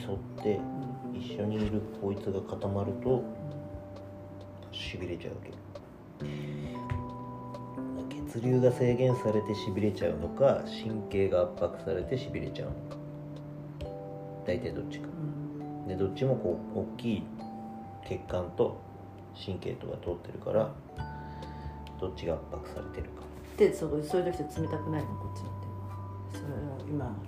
沿って一緒にいるこいつが固まるとしびれちゃうわけ。血流が制限されてしびれちゃうのか神経が圧迫されてしびれちゃうのか。大体どっちか。でどっちもこう大きい血管と神経とか通ってるからどっちが圧迫されてるか。でそうそういう時って冷たくないの？こっちの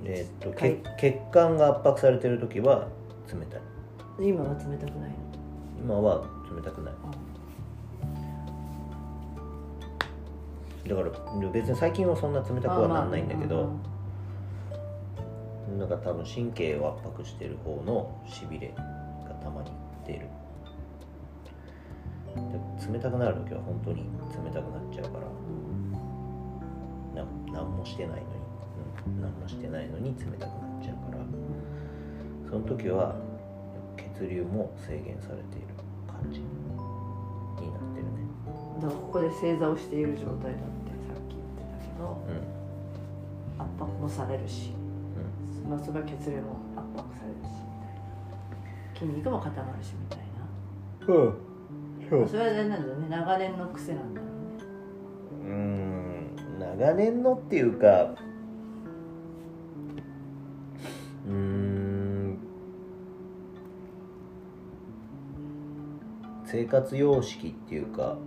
えーっとはい。血血管が圧迫されてる時は冷たい。今は冷たくないの？今は冷たくない。だから別に最近はそんな冷たくはなんないんだけど、なんか多分神経を圧迫してる方のしびれがたまに出る。で冷たくなる時は本当に冷たくなっちゃうからな何もしてないのに、うん、何もしてないのに冷たくなっちゃうからその時は血流も制限されている感じになってるね。だからここで正座をしている状態だってさっき言ってたけどうん。圧迫もされるし、うまあ、それは血流も圧迫されるしみたいな。筋肉も固まるしみたいな、んうんそそれはあれなんだよね。長年の癖なんだよね。うん。長年のっていうか生活様式っていうか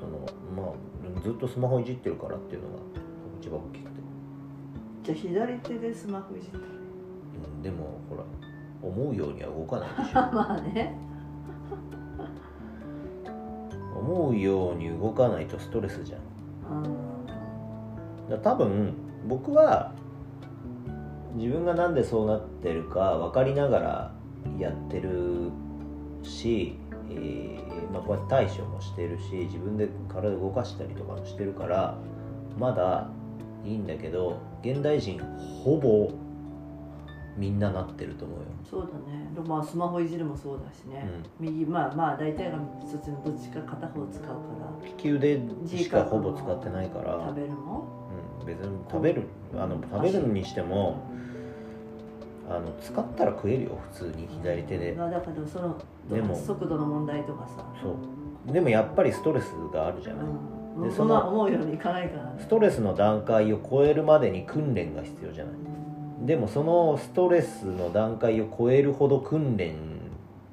そのまあずっとスマホいじってるからっていうのが一番大きくて、じゃあ左手でスマホいじってる。うん、でもほら思うようには動かないでしょ。まあね。思うように動かないとストレスじゃん。うん。だ多分僕は自分がなんでそうなってるか分かりながらやってるし、えーまあ、こうやって対処もしてるし自分で体動かしたりとかもしてるからまだいいんだけど現代人ほぼみんななってると思うよ。そうだね。でまあスマホいじるもそうだしね、右まあまあ大体がそっちのどっちか片方使うから。利き腕しかほぼ使ってないから食べるも？うん、別に食べるあの食べるにしてもあの使ったら食えるよ普通に左手で。まあだからそのでも速度の問題とかさ、そう。でもやっぱりストレスがあるじゃない、うん、そでそのんな思うようにいかないからね。ストレスの段階を超えるまでに訓練が必要じゃない。でもそのストレスの段階を超えるほど訓練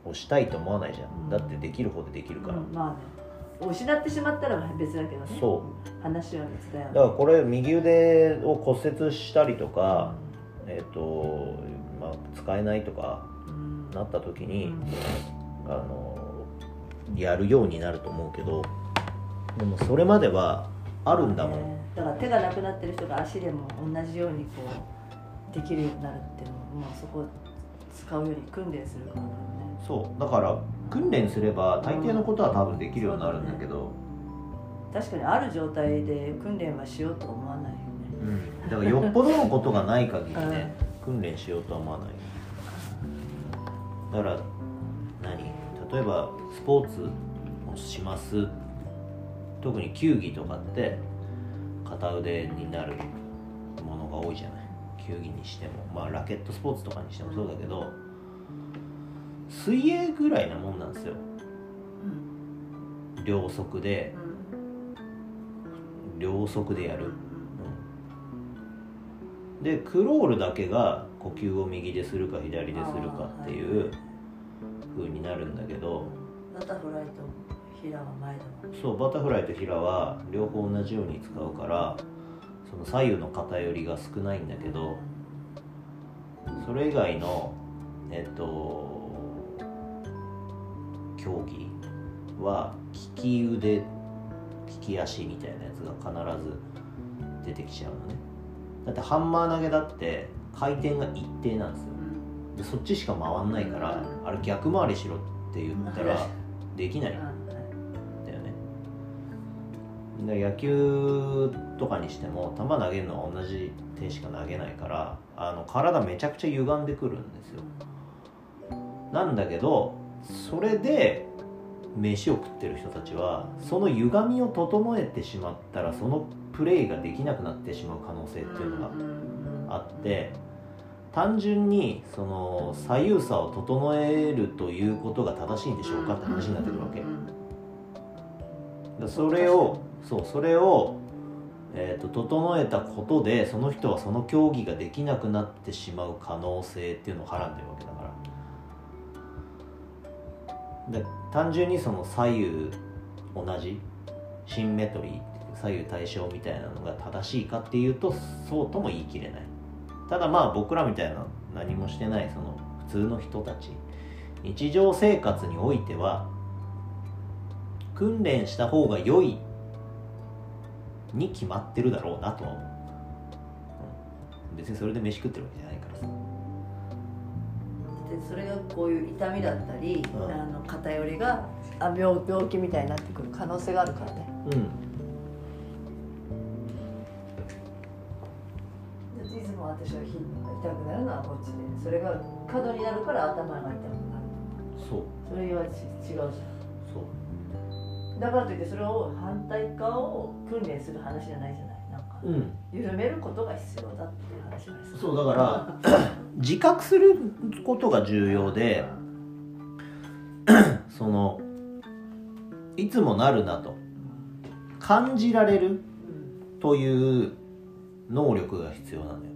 をしたいと思わないじゃん、うん。だってできる方でできるから、うん。まあね。失ってしまったら別だけどね。そう。話は別だよだからこれ右腕を骨折したりとか、えっ、と、まあ、使えないとかうん。なった時うに、ん。あのやるようになると思うけどでもそれまではあるんだもん、ね。だから手がなくなってる人が足でも同じようにこうできるようになるっていうのも、まあ、そこ使うように訓練するからだよね。そう。だから訓練すれば大抵のことは多分できるようになるんだけど、確かにある状態で訓練はしようとは思わないよね。うん、だからよっぽどのことがない限りね、訓練しようとは思わない。だから何？例えばスポーツをします。特に球技とかって片腕になるものが多いじゃない。球技にしても。まあラケットスポーツとかにしてもそうだけど水泳ぐらいなもんなんですよ。両足で。両足でやる、でクロールだけが呼吸を右でするか左でするかっていう風になるんだけどバタフライと平は前だもんそうバタフライとヒラは両方同じように使うからその左右の偏りが少ないんだけどそれ以外のえっと競技は利き腕利き足みたいなやつが必ず出てきちゃうのねだってハンマー投げだって回転が一定なんですよ。でそっちしか回んないからあれ逆回りしろって言ったらできない。ん。だよね。で野球とかにしても球投げるのは同じ手しか投げないからあの体めちゃくちゃ歪んでくるんですよ。なんだけどそれで飯を食ってる人たちはその歪みを整えてしまったらそのプレーができなくなってしまう可能性っていうのがあって単純にその左右差を整えるということが正しいんでしょうかって話になってくるわけ、それをそうそれを、えー、と整えたことでその人はその競技ができなくなってしまう可能性っていうのをはらんでるわけだから。で単純にその左右同じシンメトリー左右対称みたいなのが正しいかっていうとそうとも言い切れない。ただまあ僕らみたいな何もしてないその普通の人たち。日常生活においては訓練した方が良いに決まってるだろうなとは思う、うん別にそれで飯食ってるわけじゃないからさ。でそれがこういう痛みだったり、うん。あの偏りがあ病病気みたいになってくる可能性があるからね。うん私はひ痛くなるのはこっちで。それが過度になるから頭が痛くなる。そう。それはち違う。じゃそんだからといってそれを反対側を訓練する話じゃないじゃない。なんかううん。緩めることが必要だっていう話ですかそうだから 自覚することが重要で そのいつもなるなと。感じられるうんという能力が必要なのよ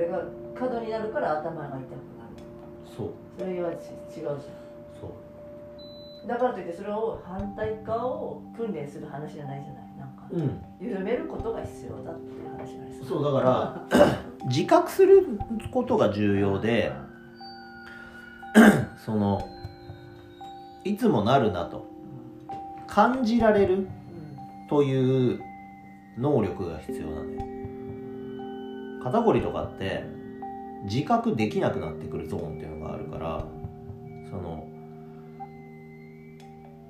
れが過度になるから頭が痛くなる。そう。それはち違うじゃん。そう。だからといってそれを反対側を訓練する話じゃないじゃない。なんかうん。緩めることが必要だっていう話じゃないですかそうだから 自覚することが重要でそのいつもなるなと。感じられるという能力が必要なのよ肩こりとかって自覚できなくなってくるゾーンっていうのがあるからその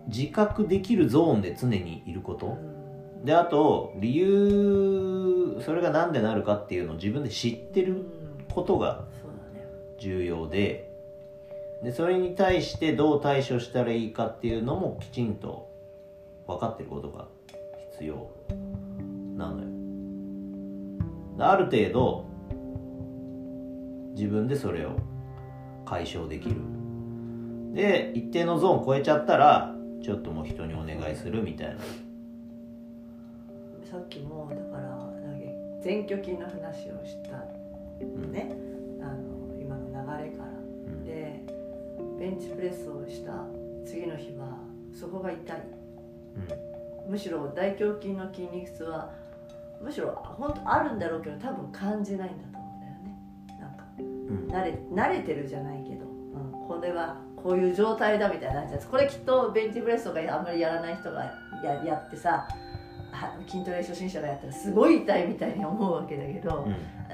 自覚できるゾーンで常にいること。であと理由それが何でなるかっていうのを自分で知ってることが重要ででそれに対してどう対処したらいいかっていうのもきちんと分かってることが必要なのよ。ある程度自分でそれを解消できる。で一定のゾーン超えちゃったらちょっともう人にお願いするみたいな。さっきもだからなんか前鋸筋の話をしたうん。ねあの今の流れから。うん。でベンチプレスをした次の日はそこが痛い。むしろ大胸筋の筋肉痛はむしろ本当あるんだろうけど多分感じないんだと思うんだよね。なんかうん。慣れ慣れてるじゃないけど、うん、これはこういう状態だみたいになこれきっとベンチプレスとかあんまりやらない人がややってさは筋トレ初心者がやったらすごい痛いみたいに思うわけだけど、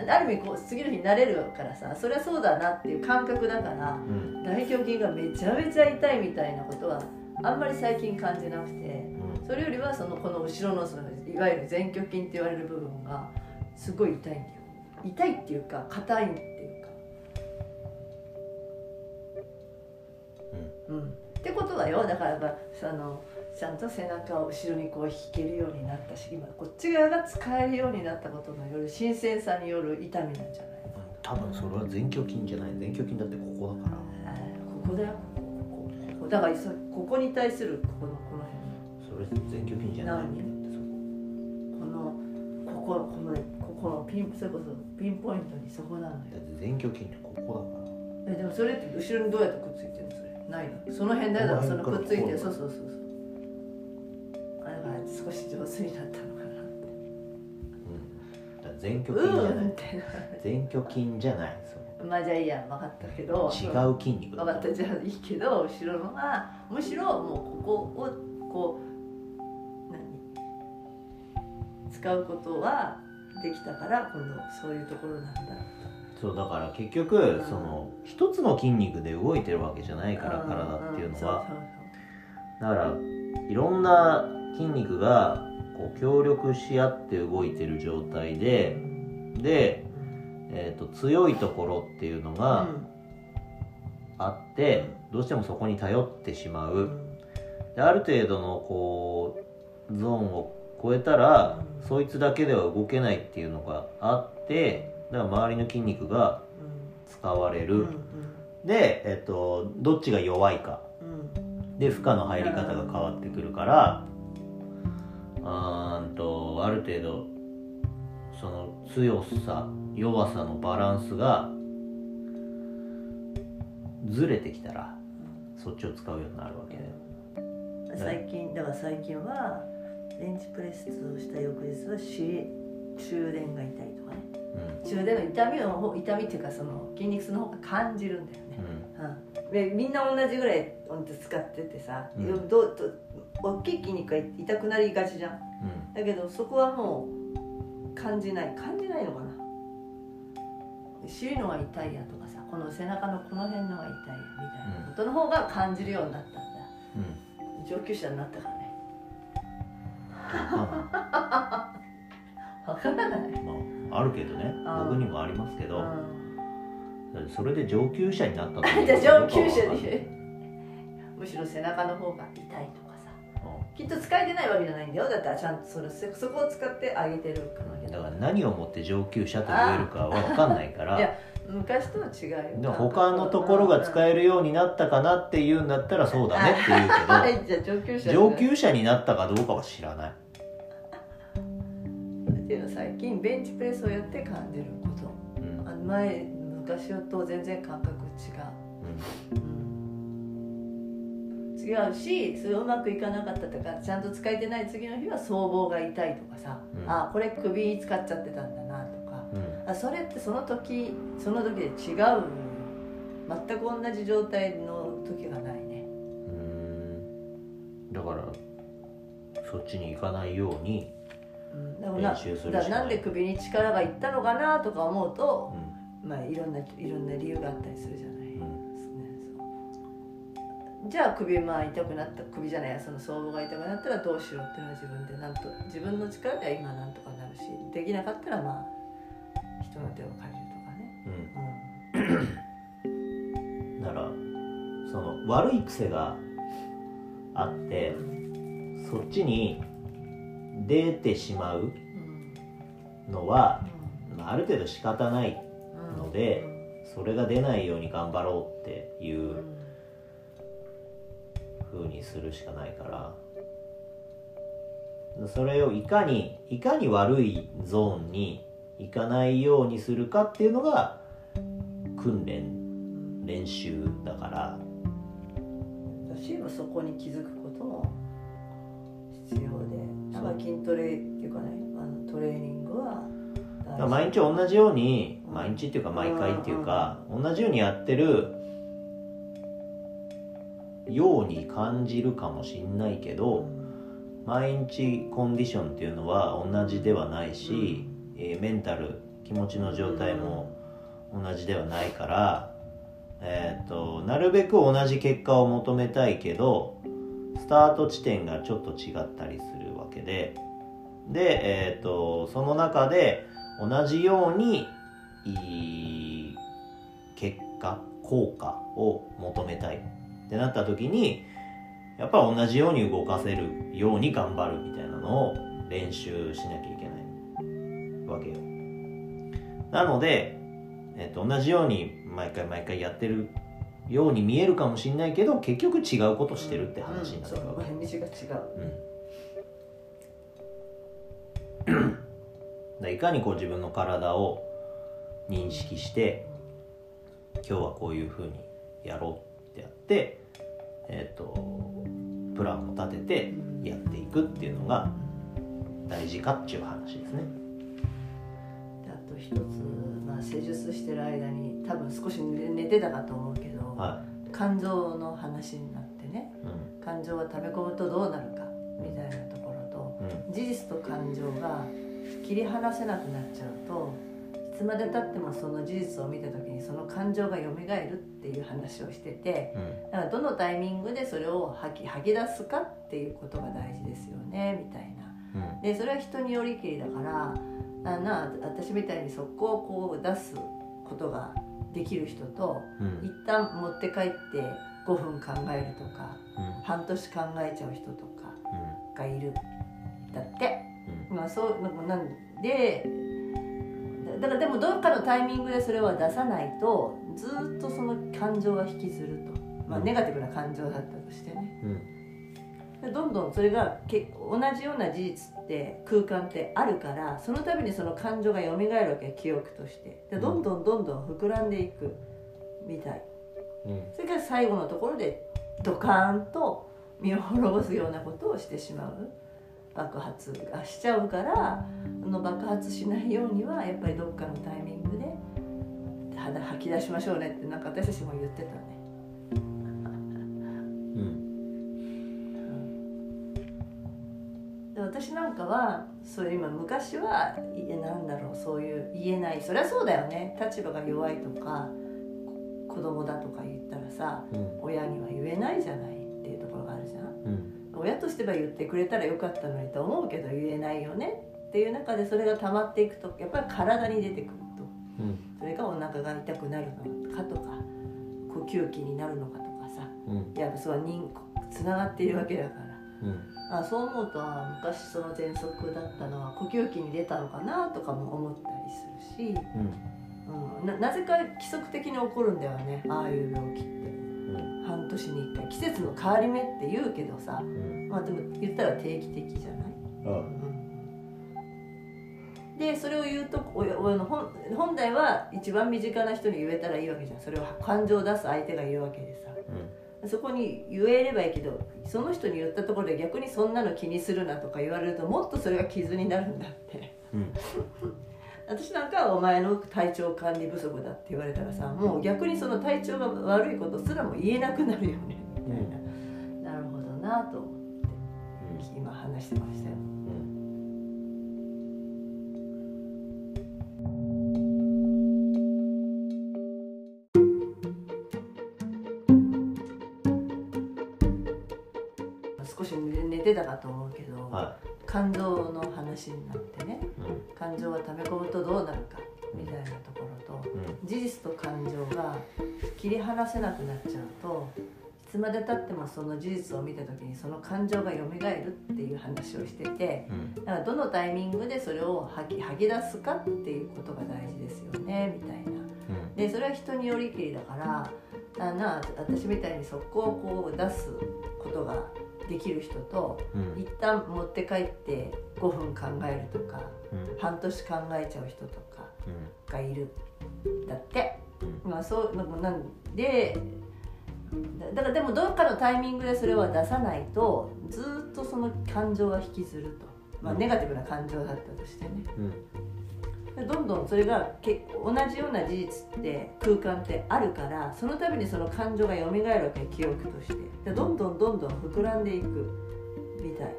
ある意味こう次の日に慣れるからさそれはそうだなっていう感覚だからうんうん。大胸筋がめちゃめちゃ痛いみたいなことはあんまり最近感じなくてうん。それよりはそのこの後ろのそのいわゆる前鋸筋って言われる部分がすごい痛いんだよ。痛いっていうか硬いっていうか。うん。ってことはよ。だからやっぱそのちゃんと背中を後ろにこう引けるようになったし今こっち側が使えるようになったことによる新鮮さによる痛みなんじゃない多分それは前鋸筋じゃない。前鋸筋だってここだから。ここだよ。ここここ。だからそここに対するこのこの辺。それ前鋸筋じゃない。何？このこここのここのピンそれこそピンポイントにそこなのよ。だって前鋸筋ってここだから。えでもそれって後ろにどうやってくっついてるの？それ。ないの。その辺だよ。そのくっついてるそうそうそうそう。あだから少し上手になったのかなうん。だから前鋸筋じゃうなんい。って前鋸筋じゃないまあじゃあいいや分かったけど。違う筋肉分かった。じゃあいいけど後ろのがむしろもうここをこ使うことはできたから今度そういうところなんだ。そうだから結局その一つの筋肉で動いてるわけじゃないからん。体っていうのは。そだからいろんな筋肉がこう協力し合って動いてる状態でで、えー、と強いところっていうのが、あってどうしてもそこに頼ってしまう。うん。である程度のこうゾーンを超えたらうんそいつだけでは動けないっていうのがあってだから周りの筋肉が使われる、で、えっと、どっちが弱いか。うん。で負荷の入り方が変わってくるからうーんとある程度その強さ弱さのバランスがずれてきたらそっちを使うようになるわけで最近だから最近はベンチプレスをした翌日は尻中殿が痛いとかね。うん。中殿の痛みの方痛みっていうかその筋肉痛の方が感じるんだよね、うん、でみんな同じぐらい使っててさ、うん。どうどう大きい筋肉が痛くなりがちじゃん。うん。だけどそこはもう感じない。感じないのかな。尻のが痛いやとかさこの背中のこの辺のが痛いやみたいなことの方が感じるようになったんだ。上級者になったからわからない、あまああるけどね。僕にもありますけど。うん。それで上級者になったと じゃあ上級者に。むしろ背中の方が痛いとかさ。きっと使えてないわけじゃないんだよ。だったらちゃんとそれそそこを使ってあげてるかだから何をもって上級者と言えるかは分かんないから。いや昔とは違う他のところが使ええるようになったかなっていうんだったらそうだねって言うはいじゃあ上級者けど上級者になったかどうかは知らない。っていうのは最近ベンチプレスをやって感じること。うん。前昔と全然感覚違う、うん、違うしそれうまくいかなかったとかちゃんと使えてない次の日は僧帽が痛いとかさ、うん。あこれ首使っちゃってたんだなとあそれってその時その時で違う全く同じ状態の時がないね。うん。だからそっちに行かないように、練習するしかない。だからなんで首に力がいったのかなとか思うとう、ん。まあいろんないろんな理由があったりするじゃない、うん。じゃあ首まあ痛くなった首じゃないやその僧帽が痛くなったらどうしようっていうのは自分でなんと自分の力では今なんとかなるしできなかったらまあ人の手を借りるとかね、うん。だからその悪い癖があってうんそっちに出てしまううんのは、うん。まあ、ある程度仕方ないうん。のでそれが出ないように頑張ろうっていうん。う風にするしかないから。それをいかにいかに悪いゾーンに行かないようにするかっていうのが訓練練習だから。私はそこに気づくことも必要でだから筋トレっていうかねあのトレーニングは毎日同じようにうん毎日っていうか毎回っていうか同じようにやってるように感じるかもしんないけど毎日コンディションっていうのは同じではないし、えーメンタル気持ちの状態も同じではないから、えー、となるべく同じ結果を求めたいけどスタート地点がちょっと違ったりするわけでで、えー、とその中で同じようにいい結果効果を求めたい。ってなった時にやっぱ同じように動かせるように頑張るみたいなのを練習しなきゃいけない。わけよ。なので、えっと同じように毎回毎回やってるように見えるかもしれないけど結局違うことしてるって話になるわけ、うんそう毎日が違う。うん、だからいかにこう自分の体を認識して今日はこういうふうにやろうってやって、えー、とプランを立ててやっていくっていうのが大事かっていう話ですね。一つ、まあ、施術してる間に多分少し寝寝てたかと思うけど、は肝臓の話になってねい、うん。肝臓が溜め込むとどうなるかみたいなところとうん。事実と感情が切り離せなくなっちゃうといつまでたってもその事実を見た時にその感情が蘇るっていう話をしててうん。だからどのタイミングでそれを吐き吐き出すかっていうことが大事ですよねみたいな。うん。でそれは人によりきりだからあな私みたいにそこをこう出すことができる人とうん。一旦持って帰って5分考えるとかうん。半年考えちゃう人とかうん。がいる。だって。うん。まあそうなんでだからでもどっかのタイミングでそれは出さないとずっとその感情が引きずると、まあ、うん。ネガティブな感情だったとしてね。うんでどんどんそれがけ同じような事実って空間ってあるからその度にその感情が蘇るわけ記憶として。でどんどんどんどん膨らんでいくみたい。うん。それから最後のところでドカーンと身を滅ぼすようなことをしてしまう。爆発がしちゃうからその爆発しないようにはやっぱりどっかのタイミングで肌吐き出しましょうねってなんか私たちも言ってたね。私なんかはそういう今昔はいやなんだろうそういう言えない。そりゃそうだよね。立場が弱いとかこ子供だとか言ったらさうん。親には言えないじゃないっていうところがあるじゃん。うん。親としては言ってくれたらよかったのにと思うけど言えないよね。っていう中でそれが溜まっていくとやっぱり体に出てくると。うん。それがお腹が痛くなるのかとか呼吸器になるのかとかさ。うん。やっぱそう人つながっているわけだから。うんあそう思うとあ昔その喘息だったのは呼吸器に出たのかなとかも思ったりするし、うん。うん、ななぜか規則的に起こるんだよねああいう病気って。うん。半年に1回。季節の変わり目って言うけどさうん。まあでも言ったら定期的じゃない、あうん、でそれを言うと親親の本本来は一番身近な人に言えたらいいわけじゃん。それを感情を出す相手が言うわけでさそこに言えればいいけどその人に言ったところで逆にそんなの気にするなとか言われるともっとそれが傷になるんだって。うん。私なんかはお前の体調管理不足だって言われたらさもう逆にその体調が悪いことすらも言えなくなるよねみたいな、なるほどなと思って今話してましたよてたかと思うけど、は感情の話になってねいうん。感情が溜め込むとどうなるかみたいなところとうん。事実と感情が切り離せなくなっちゃうといつまでたってもその事実を見た時にその感情が蘇るっていう話をしててうん。だからどのタイミングでそれを吐き吐き出すかっていうことが大事ですよねみたいな。でそれは人によりきりだからだな私みたいに速攻こう出すことができる人とうん。一旦持って帰って5分考えるとかうん。半年考えちゃう人とかうん。がいるだって、うん。まあそうなんでだだからでもどっかのタイミングでそれは出さないとずっとその感情が引きずると、まあ、うん。ネガティブな感情だったとしてねどんどんそれがけ同じような事実って空間ってあるからその度にその感情が蘇るわけ記憶として。でどんどんどんどん膨らんでいくみたい。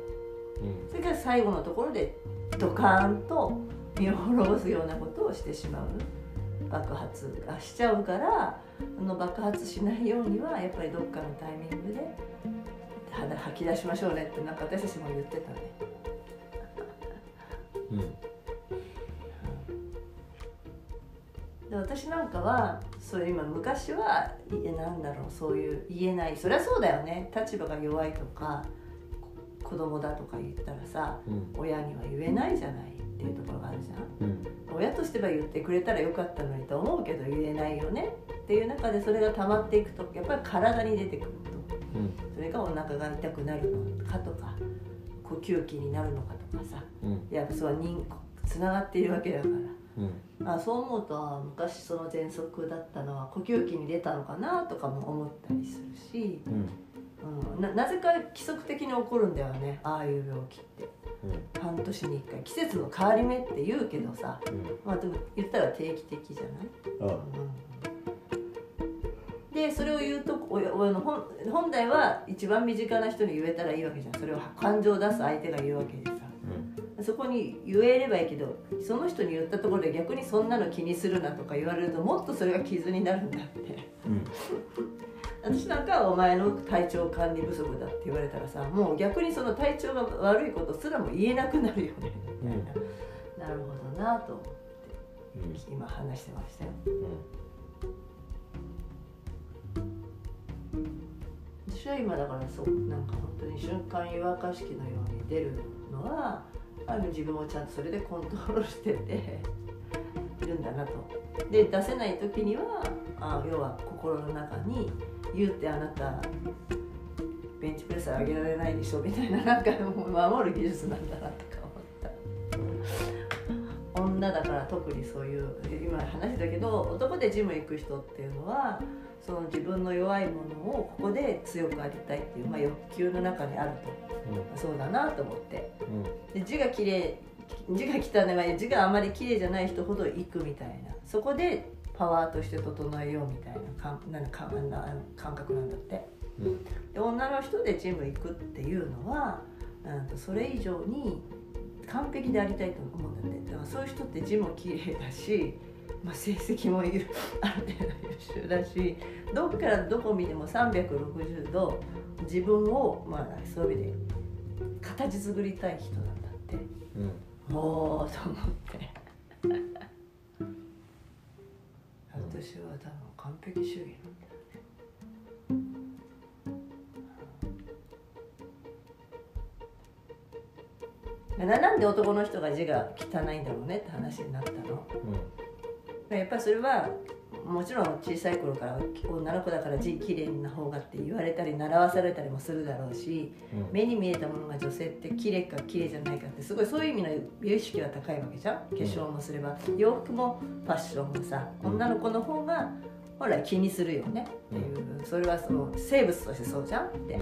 うん。それから最後のところでドカーンと身を滅ぼすようなことをしてしまう爆発がしちゃうからその爆発しないようにはやっぱりどっかのタイミングで肌吐き出しましょうねってなんか私たちも言ってたね。うんで私なんかはそういう今昔はいやなんだろうそういう言えない。そりゃそうだよね。立場が弱いとかこ子供だとか言ったらさうん。親には言えないじゃない。っていうところがあるじゃん。うん。親としては言ってくれたらよかったのにと思うけど言えないよね。っていう中でそれが溜まっていくとやっぱり体に出てくると。うん。それがお腹が痛くなるのかとか呼吸器になるのかとかさ。うん。やっぱそう人つながっているわけだからうん。あそう思うとあ昔その喘息だったのは呼吸器に出たのかなとかも思ったりするし、うん。うん、ななぜか規則的に起こるんだよねああいう病気って。うん。半年に1回。季節の変わり目って言うけどさうん。まあでも言ったら定期的じゃない、あうん、でそれを言うと親親の本本来は一番身近な人に言えたらいいわけじゃん。それを感情を出す相手が言うわけでさうんそこに言えればいいけどその人に言ったところで逆にそんなの気にするなとか言われるともっとそれが傷になるんだって、うん、私なんかはお前の体調管理不足だって言われたらさもう逆にその体調が悪いことすらも言えなくなるよね。みたいな、うん、なるほどなと思って、今話してましたよ、私は今だからそうなんか本当に瞬間違和感式のように出るのはある自分をちゃんとそれでコントロールしてて いるんだなと。で出せない時にはあ要は心の中に言うってあなたベンチプレス上げられないでしょみたいななんか守る技術なんだなとか思った。女だから特にそういう今話したけど男でジム行く人っていうのはその自分の弱いものをここで強くありたいっていう、まあ、欲求の中にあると、そうだなと思って。で字が綺麗字が汚い、まあ、字があまり綺麗じゃない人ほど行くみたいな。そこでパワーとして整えようみたいなかなんかな感覚なんだって、うん、で女の人でジム行くっていうのはうんとそれ以上に完璧でありたいと思うんだって。だからそういう人って字も綺麗だしまあ、成績もある程度優秀だしどっからどこ見ても360度自分を、まあ、そういう意味で形作りたい人なんだって、うん、おおと思って。私は多分完璧主義なんだなんで男の人が字が汚いんだろうねって話になったの、うん。やっぱりそれはもちろん小さい頃から女の子だから字きれいな方がって言われたり習わされたりもするだろうし、うん、目に見えたものが女性って綺麗か綺麗じゃないかってすごいそういう意味の美意識が高いわけじゃん。化粧もすれば、洋服もファッションもさ女の子の方が本来気にするよね。っていう、それはその生物としてそうじゃんって。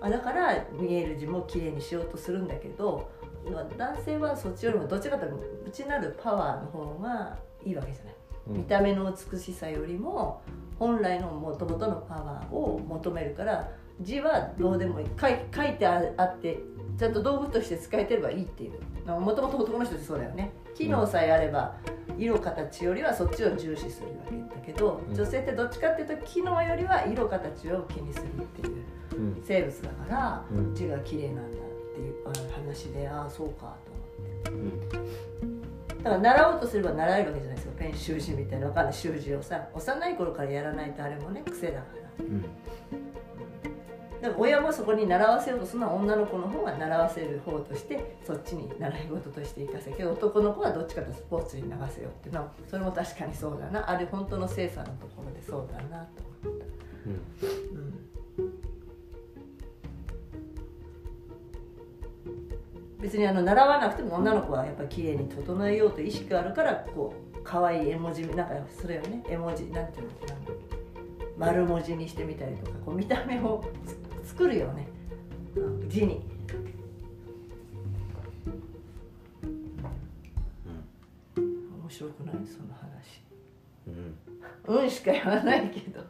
あだから見える字も綺麗にしようとするんだけど男性はそっちよりもどっちかというと内なるパワーの方がいいわけじゃない、うん、見た目の美しさよりも本来のもともとのパワーを求めるから字はどうでもいい。書い書いてあってちゃんと道具として使えてればいいっていう。もともと男の人ってそうだよね。機能さえあれば色形よりはそっちを重視するわけだけど、うん、女性ってどっちかっていうと機能よりは色形を気にするっていう生物だから、うん、字が綺麗なんだっていう話でああそうかと思って。うんだから習おうとすれば習えるわけじゃないですか。ペン習字みたいな。分かんない。習字をさ幼い頃からやらないとあれもね癖だから、うん、だから親もそこに習わせようとするのは女の子の方が習わせる方としてそっちに習い事として生かせけど男の子はどっちかとスポーツに流せようって。いうのはそれも確かにそうだな。あれ本当の精査のところでそうだなと思った。うん、うん別にあの習わなくても女の子はやっぱり綺麗に整えようという意識があるからこう可愛い絵文字なんかそれをね絵文字なんていうのかな丸文字にしてみたりとかこう見た目を作るよね、うん、字に。うん、面白くない？その話。うん、うんしか言わないけど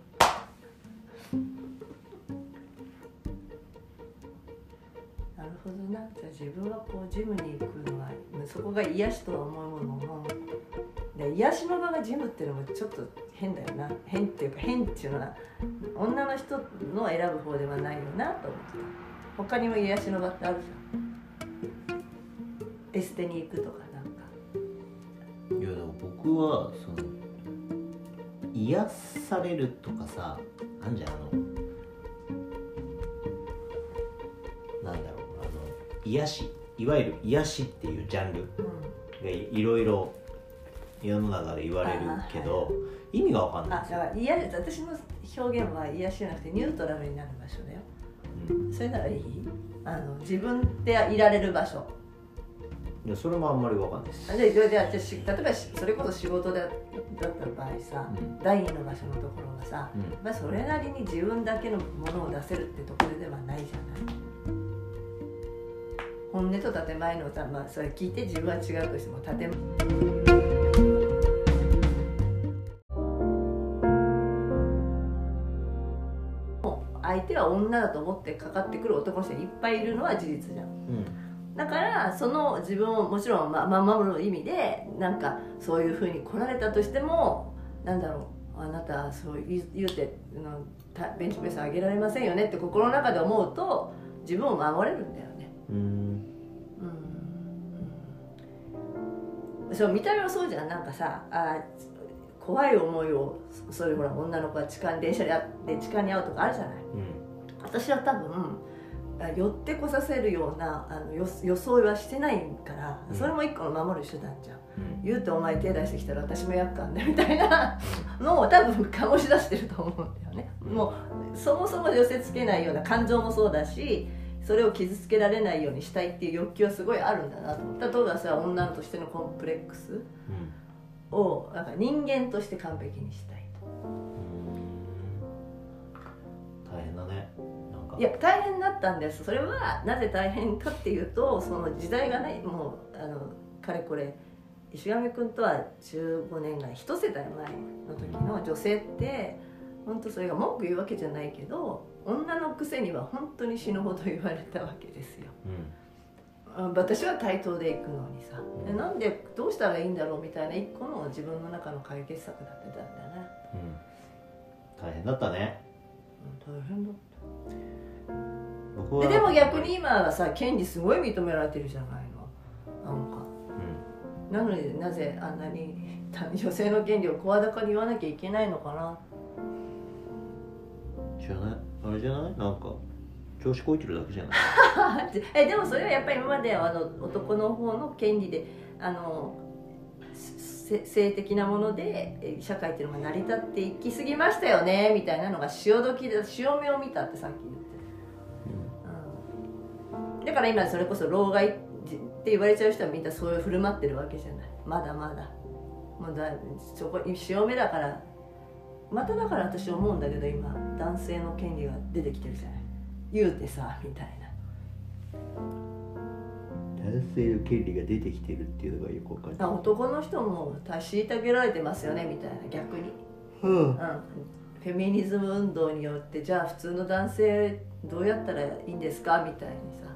自分はこうジムに行くのはそこが癒しとは思うものので癒しの場がジムっていうのもちょっと変だよな。変っていうか変ってい。うのは女の人の選ぶ方ではないよなと思って他にも癒しの場ってあるじゃん。エステに行くとかなんか。いやでも僕はその癒されるとかさあんじゃんあの癒しいわゆる癒しっていうジャンルがいろいろ世の中で言われるけど、はい、意味が分かんない。あだから癒私の表現は癒しじゃなくてニュートラルになる場所だよ、うん、それならいい？あの自分でいられる場所。いやそれもあんまり分かんないです。ででで例えばそれこそ仕事だだった場合さ、うん、第二の場所のところがさ、うん、まあ、それなりに自分だけのものを出せるってところではないじゃない？本音と建前の歌、まあ、それ聞いて自分は違うとしても建相手は女だと思ってかかってくる男の人がいっぱいいるのは事実じゃん、うん、だからその自分をもちろん、ま、守る意味でなんかそういうふうに来られたとしてもなんだろうあなたそう言うてのベンチプレス上げられませんよねって心の中で思うと自分を守れるんだよね。うんそう見た目はそうじゃん。なんかさあ怖い思いをそういうほら女の子が痴漢電車で会って痴漢に会うとかあるじゃない、私は多分あ寄ってこさせるようなあのよ装いはしてないからうん。それも一個の守る手段じゃん、うん。言うてお前手出してきたら私もやっかんねみたいなのを多分醸し出してると思うんだよね。もうそもそも寄せつけないような感情もそうだしそれを傷つけられないようにしたいっていう欲求はすごいあるんだなと思った。例えばさ女としてのコンプレックスうん。をなんか人間として完璧にしたいうん大変だね。いや大変だったんです。それはなぜ大変かっていうとその時代がねもうあのかれこれ石上君とは15年ぐらい一世代前の時の女性って本当それが文句言うわけじゃないけど女のくせには本当に死ぬほど言われたわけですよ。うん。あ私は対等で行くのにさ。でなんでどうしたらいいんだろうみたいな一個の自分の中の解決策だってたんだよね、うん。大変だったね。うん、大変だ僕はででも逆に今はさ権利すごい認められてるじゃないの。なんか。うなのになぜあんなに女性の権利を声高に言わなきゃいけないのかな。ん知らないあれじゃない？なんか調子こいてるだけじゃない？えでもそれはやっぱり今まであの男の方の権利であの性的なもので社会っていうのが成り立っていきすぎましたよねみたいなのが潮時で潮目を見たってさっき言って。うん。だから今それこそ老害って言われちゃう人はみんなそういう振る舞ってるわけじゃない。まだまだ。もうだそこ潮目だからまただから私思うんだけど今男性の権利が出てきてるじゃない。言うてさみたいな。男性の権利が出てきてるっていうのがよくわかる。あ男の人も虐げられてますよねみたいな逆に、うん。うん、フェミニズム運動によってじゃあ普通の男性どうやったらいいんですかみたいにさ。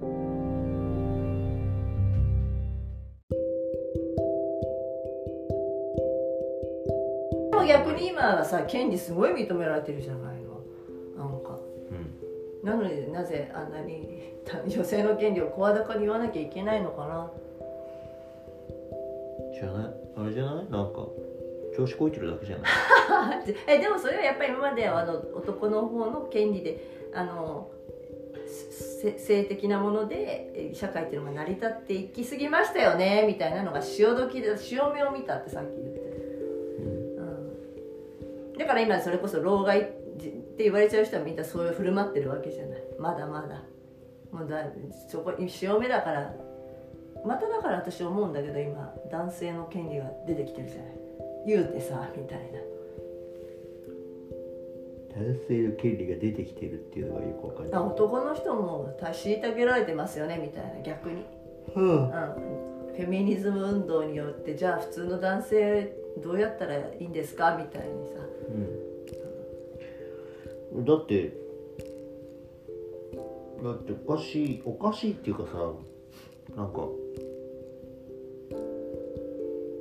うん逆に今はさ権利すごい認められてるじゃないの。なんか。うん。なのになぜあんなに女性の権利を声高に言わなきゃいけないのかな。知らない？あれじゃない？なんか調子こいてるだけじゃない？えでもそれはやっぱり今まではあの男の方の権利であのせ性的なものでえ社会っていうのが成り立っていきすぎましたよねみたいなのが潮時で潮目を見たってさっき言って、うん、だから今それこそ老害って言われちゃう人はみんなそういう振る舞ってるわけじゃない。まだまだ。もうだそこ潮目だから。まただから私思うんだけど今男性の権利が出てきてるじゃない。言うてさみたいな。男性の権利が出てきてるっていうのがよくわかる。あ男の人も虐げられてますよねみたいな。逆に、うん。うん、フェミニズム運動によってじゃあ普通の男性どうやったらいいんですか？みたいにさ。うん。だってだっておかしいおかしいっていうかさなんか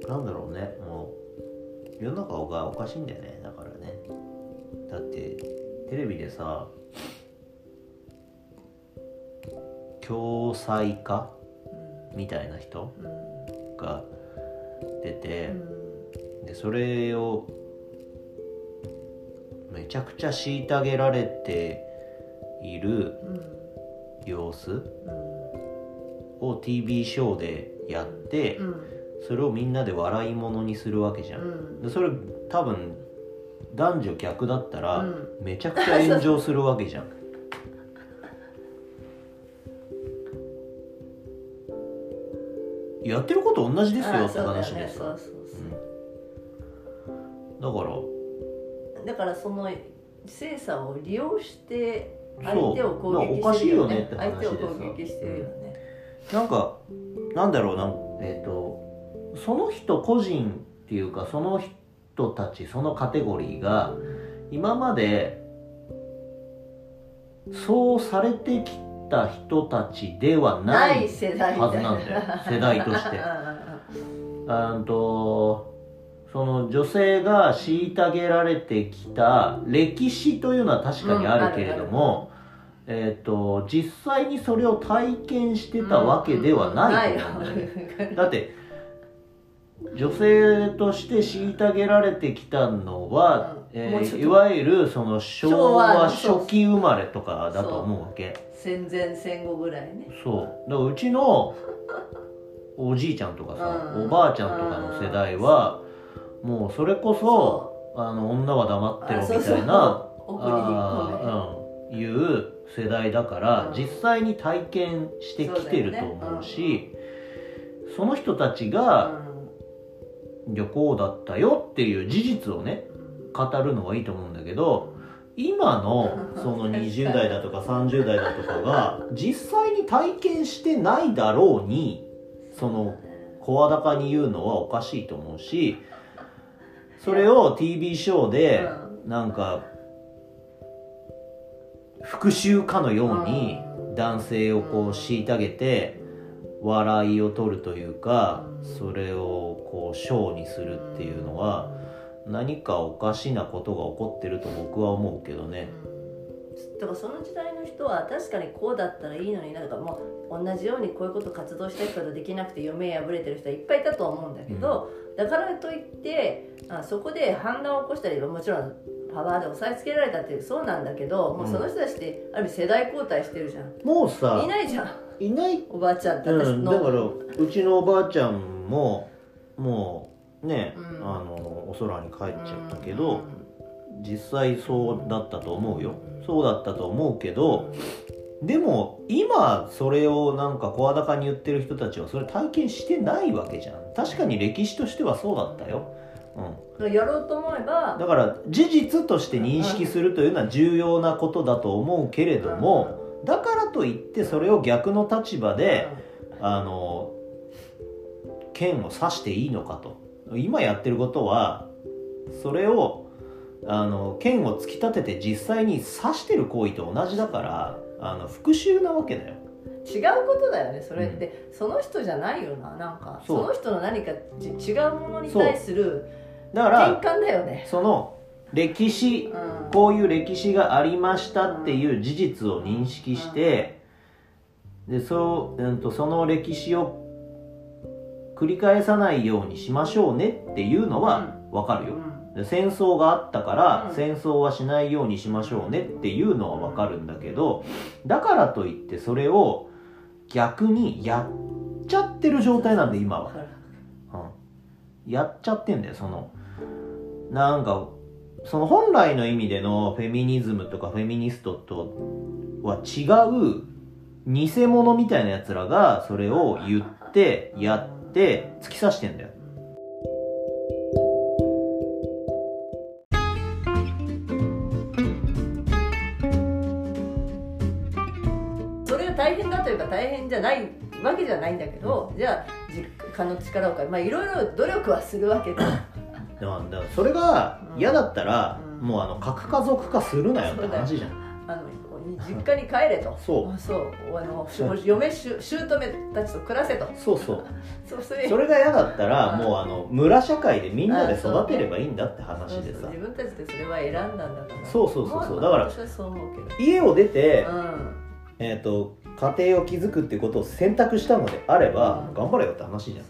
なんだろうね。もう世の中がおかしいんだよね。だからね。だってテレビでさ共済化みたいな人うんが出て、うんでそれをめちゃくちゃ虐げられているうん様子うんを TV ショーでやってうんそれをみんなで笑い物にするわけじゃん、うん。でそれ多分男女逆だったらうん。めちゃくちゃ炎上するわけじゃん。やってること同じですよって話でさねそうそうう。んだから。だからその性差を利用して相手を攻撃かしてるよね。ねって話でさ相手を攻撃してるよね、なんかなんだろうなえっ、とその人個人っていうかその人たちそのカテゴリーが今までそうされてきた人たちではなないい世代。はずなんだよ。世代として。あんとその女性が虐げられてきた歴史というのは確かにあるけれども、えー、と実際にそれを体験してたわけではないと思うんだよね。だって女性として虐げられてきたのは、うんえーいわゆるその昭和初期生まれとかだと思うわけ。戦前戦後ぐらいね。そう。だからうちのおじいちゃんとかさ、うん。おばあちゃんとかの世代は、もうそれこそあの女は黙ってろみたいなあーうん、いう世代だから、うん。実際に体験してきてると思うしその人たち込がめ旅行だったよっていう事実をね語るのはいいと思うんだけど今の その20代だとか30代だとかが実際に体験してないだろうにその声高に言うのはおかしいと思うしそれを TV ショーでなんか復讐かのように男性をこう虐げて笑いを取るというかそれをこうショーにするっていうのは何かおかしなことが起こってると僕は思うけどねだからその時代の人は確かにこうだったらいいのになんかもう同じようにこういうこと活動したいけどできなくて夢破れてる人はいっぱいいたと思うんだけど、だからといってあそこで反乱を起こしたりもちろんパワーで押さえつけられたっていうそうなんだけどもうその人たちってある意味世代交代してるじゃん、もうさいないじゃん。いない、おばあちゃん。って私うん、の、だからうちのおばあちゃんももうね、うん。あのお空に帰っちゃったけど、実際そうだったと思うよ。そうだったと思うけどでも今それをなんか声高に言ってる人たちはそれ体験してないわけじゃん。確かに歴史としてはそうだったよ、うん、やろうと思えばだから事実として認識するというのは重要なことだと思うけれどもだからといってそれを逆の立場であの剣を刺していいのかと。今やってることはそれをあの剣を突き立てて実際に刺してる行為と同じだからあの復讐なわけだよ。違うことだよねそれって、その人じゃないよななんか。その人の何かじ違うものに対するだから転換だよね。その歴史うん。こういう歴史がありましたっていう事実を認識してでそう、うん、とその歴史を繰り返さないようにしましょうねっていうのはわかるよ。で戦争があったからうん。戦争はしないようにしましょうねっていうのはわかるんだけどだからといってそれを逆にやっちゃってる状態なんで今は。うん。やっちゃってんだよそのなんかその本来の意味でのフェミニズムとかフェミニストとは違う偽物みたいなやつらがそれを言ってやって突き刺してんだよゃないわけじゃないんだけどじゃあ実家の力を借りまあいろいろ努力はするわけだ。だそれが嫌だったら、うん。もうあの核家族化するなよって話じゃん。あの実家に帰れと。そう。あそう。あのし嫁しゅ姑たちと暮らせと。そうそう。そうそれ。それが嫌だったら、うん。もうあの村社会でみんなで育てればいいんだって話でさ。自分たちでそれは選んだんだか。らそうそうそうそう。まあだから家を出て、うん。えー、と家庭を築くってことを選択したのであれば、うん。頑張れよって話じゃん。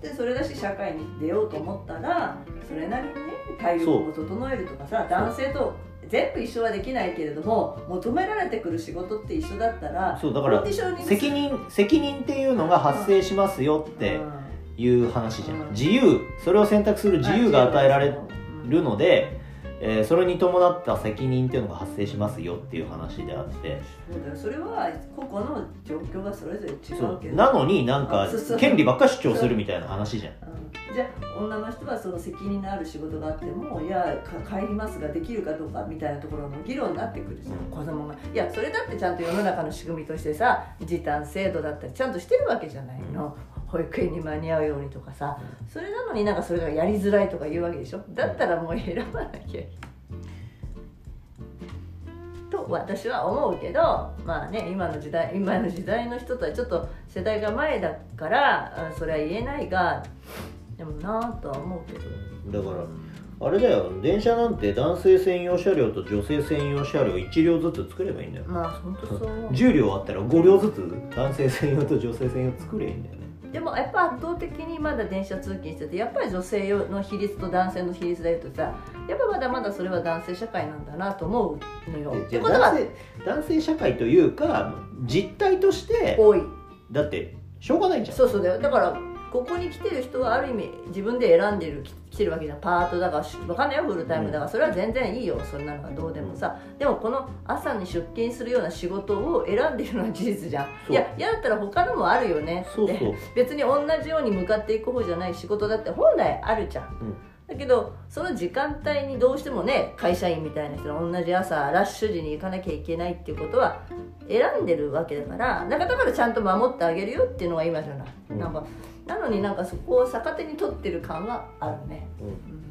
でそれだし社会に出ようと思ったらそれなりにね体力を整えるとかさ男性と全部一緒はできないけれども求められてくる仕事って一緒だったらそうだから責任責任っていうのが発生しますよっていう話じゃん、うん。自由。それを選択する自由が与えられるので、えーそれに伴った責任っていうのが発生しますよっていう話であって。それは個々の状況がそれぞれ違そううけど。なのになんか権利ばっか主張するみたいな話じゃん。うん。じゃあ女の人はその責任のある仕事があってもいやか帰りますができるかどうかみたいなところの議論になってくるじゃん、うん。子供が。いやそれだってちゃんと世の中の仕組みとしてさ時短制度だったりちゃんとしてるわけじゃないの、保育園に間に合うようにとかさそれなのになんかそれがやりづらいとか言うわけでしょ？だったらもう選ばなきゃ。と私は思うけどまあね今の時代今の時代の人とはちょっと世代が前だからあそれは言えないがでもなぁとは思うけど。だからあれだよ。電車なんて男性専用車両と女性専用車両1両ずつ作ればいいんだよ。まあ本当そう思う。10両あったら5両ずつ男性専用と女性専用作ればいいんだよ。ねでもやっぱ圧倒的にまだ電車通勤しててやっぱり女性の比率と男性の比率でいうとさやっぱまだまだそれは男性社会なんだなと思うのよ。ってでことは男性男性社会というか実態として多い。だってしょうがないじゃん。そうそうだよ。だからここに来てる人はある意味自分で選んでるき来てるわけじゃん。パートだからしわかんないよフルタイムだから。それは全然いいよ。そんなのはどうでもさ。でもこの朝に出勤するような仕事を選んでるのは事実じゃん。いや嫌だったら他のもあるよね。ってそう。そう別に同じように向かっていく方じゃない仕事だって本来あるじゃん。うん。だけどその時間帯にどうしてもね会社員みたいな人が同じ朝ラッシュ時に行かなきゃいけないっていうことは選んでるわけだからだからだからちゃんと守ってあげるよっていうのが今じゃない、うん。なんかなのになんかそこを逆手に取ってる感はあるね、うん。うん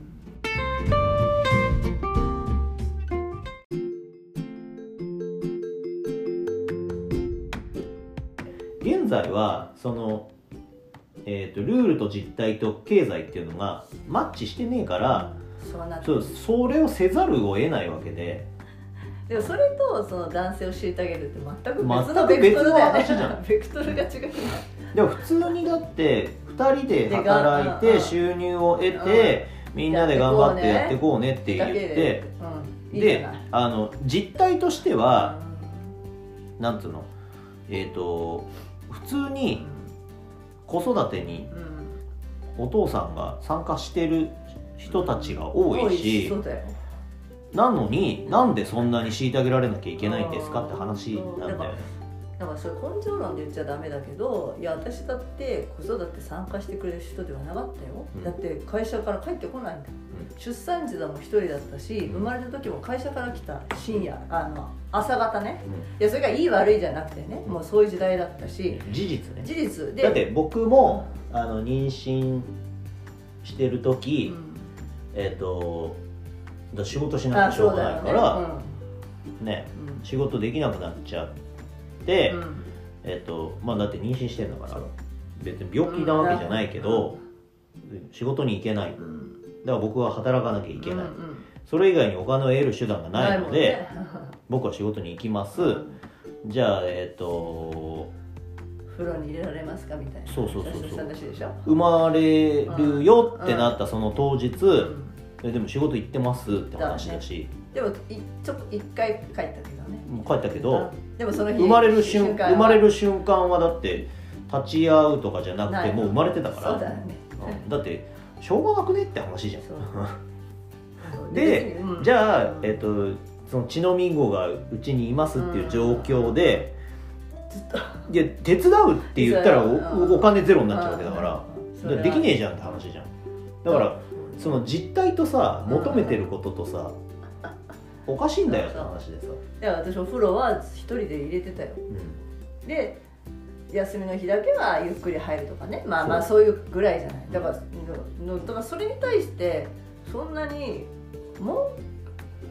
現在はその、えー、とルールと実態と経済っていうのがマッチしてねえからそうそれをせざるを得ないわけで。でもそれとその男性を虐げるって全く別のベクトルだよねベクトルが違うでも普通にだって2人で働いて収入を得てみんなで頑張ってやっていこうねって言って、であの実態としてはなんつうの？えっ、と普通に子育てにうん。お父さんが参加してる人たちが多いしなのになんでそんなに虐げられなきゃいけないんですかって話なんだよねだからそれ根性論で言っちゃダメだけどいや私だって子育て参加してくれる人ではなかったよ、うん。だって会社から帰ってこないんだ。よ、出産時だも一人だったし生まれた時も会社から来た深夜あの朝方ね。いやそれがいい悪いじゃなくてねもうそういう時代だったし。事実ね。事実。でだって僕もあの妊娠してるう時、ん。えっ、とだ仕事しなきゃしょうがないから、ね。うん。仕事できなくなっちゃって、うん。えっ、とまあだって妊娠してんだから別に病気なわけじゃないけど、仕事に行けない。だかうんら僕は働かなきゃいけない、うんうんそれ以外にお金を得る手段がないので、ね。僕は仕事に行きます、うん。じゃあえっ、と風呂に入れられますかみたいな。そうそうそうそう。した話でしょ、生まれるよってなったその当日、うん。えでも仕事行ってますって話だし。でもいちょ一回帰ったけどね。帰ったけどうんでもその日生まれる瞬間は。生まれる瞬間はだって立ち会うとかじゃなくてもう生まれてたから。そうだよね。うん。だってしょうがなくねって話じゃん。で、うん。じゃあう、んえっとその血のみ子がうちにいますっていう状況で、ずっと。いや手伝うって言ったらうんおお金ゼロになっちゃうわけだから、うん。だからできねえじゃんって話じゃん。だからその実態とさ求めてることとさおかしいんだよって話でさ、いや私お風呂は一人で入れてたよ。うん。で休みの日だけはゆっくり入るとかね。まあまあそそういうぐらいじゃない。だからのだからそれに対してそんなにも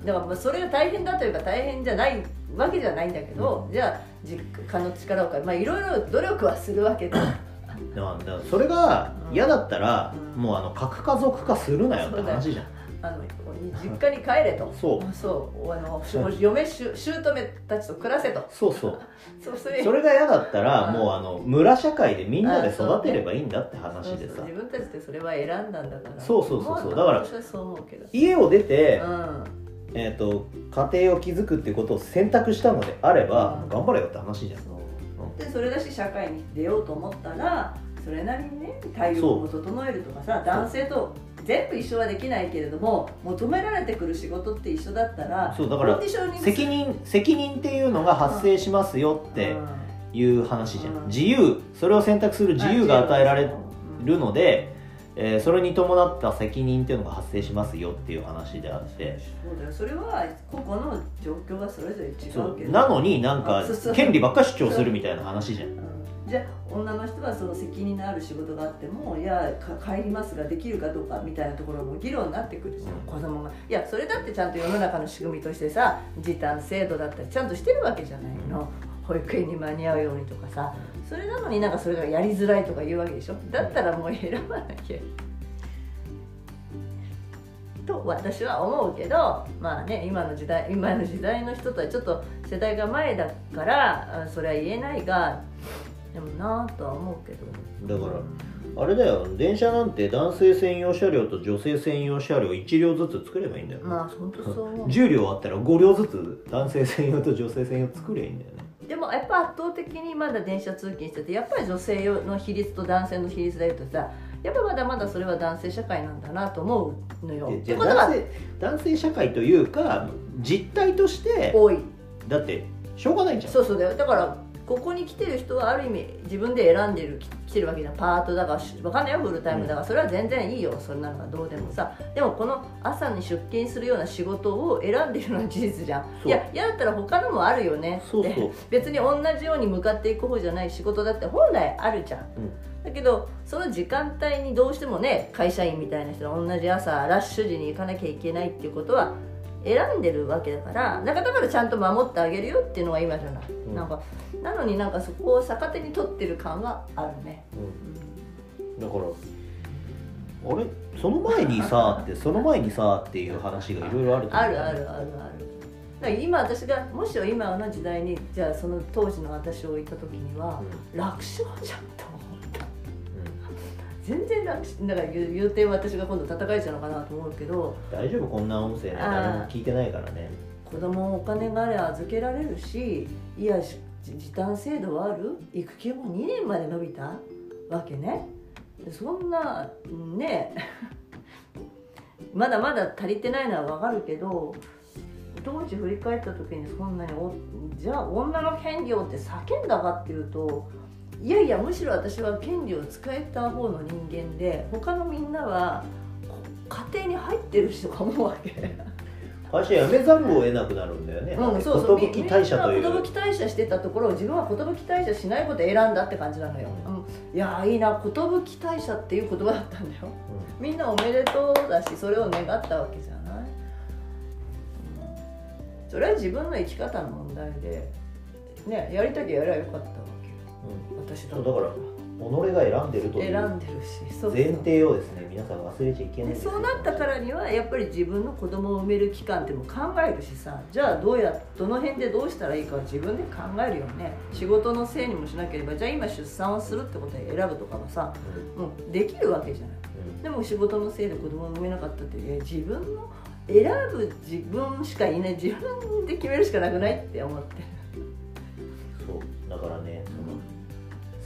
うだからまあそれが大変だといえば大変じゃないわけじゃないんだけど、じゃあ実家の力を借りまあいろいろ努力はするわけだ。だからそれが嫌だったら、うん。もうあの核家族化するなよって話じゃんあの実家に帰れと。そう。そう。あのし嫁姑たちと暮らせと。そうそう。そうそれ。それが嫌だったら、うんもうあの村社会でみんなで育てればいいんだって話でさ、自分たちでそれは選んだんだから。そうそうそうそう。まあだから家を出て、うん。えー、と家庭を築くっていうことを選択したのであれば、うん。頑張れよって話じゃん。そう。でそれだし社会に出ようと思ったらそれなりにね体力を整えるとかさ男性と全部一緒はできないけれども求められてくる仕事って一緒だったらそうだから責任責任っていうのが発生しますよっていう話じゃん、うん。自由。それを選択する自由が与えられるので、えーそれに伴った責任っていうのが発生しますよっていう話であって。そうだよそれは個々の状況がそれぞれ違そうけどなのになんか権利ばっか主張するみたいな話じゃんじゃあ女の人はその責任のある仕事があってもいやか帰りますができるかどうかみたいなところも議論になってくるじゃん、うん。子供が。いやそれだってちゃんと世の中の仕組みとしてさ時短制度だったりちゃんとしてるわけじゃないの、保育園に間に合うようにとかさ。それなのになんかそれがやりづらいとか言うわけでしょ。だったらもう選ばなきゃと私は思うけどまあね今の時代今の時代の人とはちょっと世代が前だからあそれは言えないがでもなぁとは思うけど。だからあれだよ。電車なんて男性専用車両と女性専用車両1両ずつ作ればいいんだよ、まあ本当そう思う。10両あったら5両ずつ男性専用と女性専用作ればいいんだよね。でもやっぱ圧倒的にまだ電車通勤しててやっぱり女性の比率と男性の比率で言うとさやっぱまだまだそれは男性社会なんだなと思うのよ。ってことは男性男性社会というか実態として多い。だってしょうがないじゃん。そうそうだよ。だからここに来てる人はある意味自分で選んでるき来てるわけじゃん。パートだからしわかんないよフルタイムだから。それは全然いいよ。そんなのはどうでもさ。でもこの朝に出勤するような仕事を選んでるのは事実じゃん。いや嫌だったら他のもあるよね。っ別に同じように向かっていく方じゃない仕事だって本来あるじゃん。うん。だけどその時間帯にどうしてもね会社員みたいな人が同じ朝ラッシュ時に行かなきゃいけないっていうことは選んでるわけだからだからちゃんと守ってあげるよっていうのが今じゃない、うん。なんかなのになんかそこを逆手に取ってる感はあるね、うん。だからあれ？その前にさ ってその前にさっていう話がいろいろあるあるあるあるある。だから今私がもしろ今の時代にじゃあその当時の私を言った時には楽勝じゃんと思った。全然楽しだから言うて私が今度叩かれちゃうのかなと思うけど大丈夫？こんな音声ね。誰も聞いてないからね。子供お金があれば預けられるしいやし時短制度はある？育休も2年まで伸びた？わけね。そんなね。まだまだ足りてないのはわかるけど当時振り返った時にそんなにおじゃあ女の権利をって叫んだかっていうといやいやむしろ私は権利を使えた方の人間で他のみんなは家庭に入ってるしとか思うわけ。会社辞めざるを得なくなるんだよね。うん、そうそう。寿退社という。寿退社してたところを自分は寿退社しないことを選んだって感じなのよ、うん、いやーいいな。寿退社っていう言葉だったんだよ。みんなおめでとうだしそれを願ったわけじゃない、うん、それは自分の生き方の問題でねやりたきゃやればよかったわけよ。うん。私だだから己が選んでるという選んでるし前提をですね皆さん忘れちゃいけないんでそうなったからにはやっぱり自分の子供を産める期間っても考えるしさじゃあどうやどの辺でどうしたらいいかは自分で考えるよね。仕事のせいにもしなければじゃあ今出産をするってことで選ぶとかはさもうできるわけじゃない。うん。でも仕事のせいで子供を産めなかったって自分の選ぶ自分しかいない自分で決めるしかなくないって思ってそう。だからね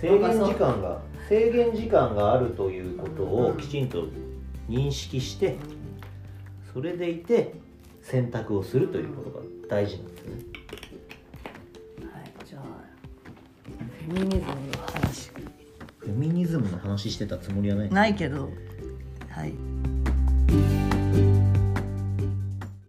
制限時間が制限時間があるということをきちんと認識してそれでいて選択をするということが大事なんですよね。はいじゃあフェミニズムの話。フェミニズムの話してたつもりはない。ないけど。はい